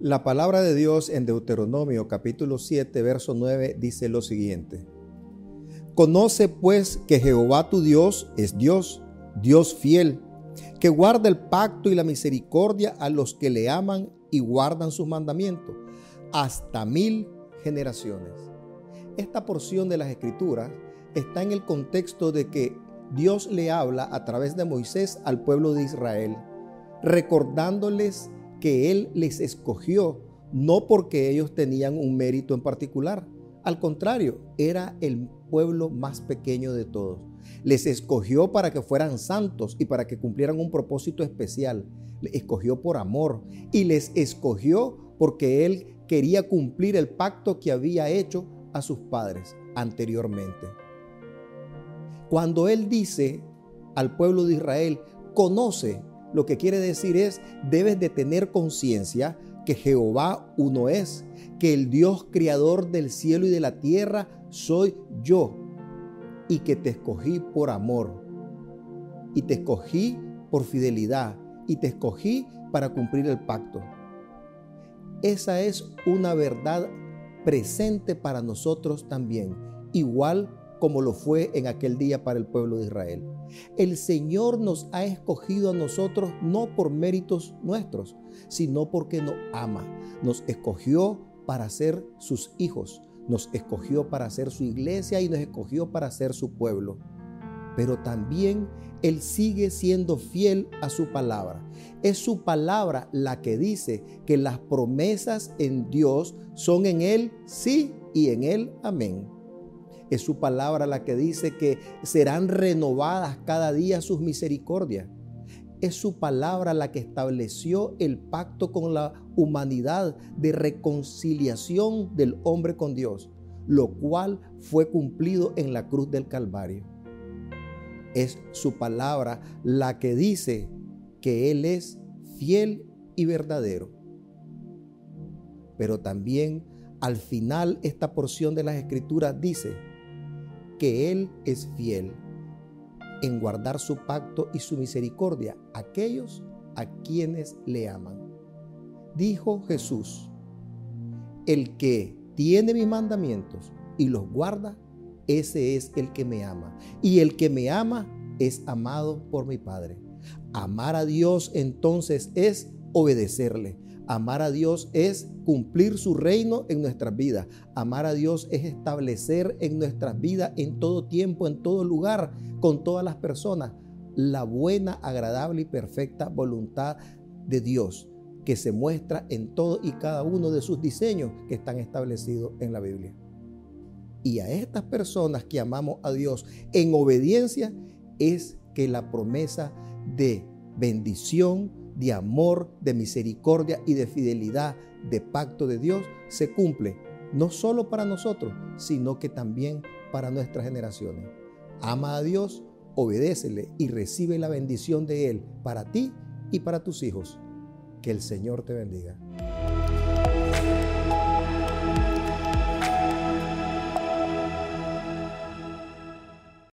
La palabra de Dios en Deuteronomio capítulo 7, verso 9 dice lo siguiente. Conoce pues que Jehová tu Dios es Dios, Dios fiel, que guarda el pacto y la misericordia a los que le aman y guardan sus mandamientos, hasta mil generaciones. Esta porción de las escrituras está en el contexto de que Dios le habla a través de Moisés al pueblo de Israel, recordándoles que Él les escogió no porque ellos tenían un mérito en particular. Al contrario, era el pueblo más pequeño de todos. Les escogió para que fueran santos y para que cumplieran un propósito especial. Les escogió por amor y les escogió porque Él quería cumplir el pacto que había hecho a sus padres anteriormente. Cuando Él dice al pueblo de Israel, conoce lo que quiere decir es, debes de tener conciencia que Jehová uno es, que el Dios creador del cielo y de la tierra soy yo, y que te escogí por amor, y te escogí por fidelidad, y te escogí para cumplir el pacto. Esa es una verdad presente para nosotros también, igual como lo fue en aquel día para el pueblo de Israel. El Señor nos ha escogido a nosotros no por méritos nuestros, sino porque nos ama. Nos escogió para ser sus hijos, nos escogió para ser su iglesia y nos escogió para ser su pueblo. Pero también Él sigue siendo fiel a su palabra. Es su palabra la que dice que las promesas en Dios son en Él sí y en Él amén. Es su palabra la que dice que serán renovadas cada día sus misericordias. Es su palabra la que estableció el pacto con la humanidad de reconciliación del hombre con Dios, lo cual fue cumplido en la cruz del Calvario. Es su palabra la que dice que Él es fiel y verdadero. Pero también al final esta porción de las escrituras dice que Él es fiel en guardar su pacto y su misericordia a aquellos a quienes le aman. Dijo Jesús, el que tiene mis mandamientos y los guarda, ese es el que me ama. Y el que me ama es amado por mi Padre. Amar a Dios entonces es obedecerle. Amar a Dios es cumplir su reino en nuestras vidas. Amar a Dios es establecer en nuestras vidas, en todo tiempo, en todo lugar, con todas las personas, la buena, agradable y perfecta voluntad de Dios que se muestra en todo y cada uno de sus diseños que están establecidos en la Biblia. Y a estas personas que amamos a Dios en obediencia es que la promesa de bendición, de amor, de misericordia y de fidelidad, de pacto de Dios, se cumple no solo para nosotros, sino que también para nuestras generaciones. Ama a Dios, obedécele y recibe la bendición de Él para ti y para tus hijos. Que el Señor te bendiga.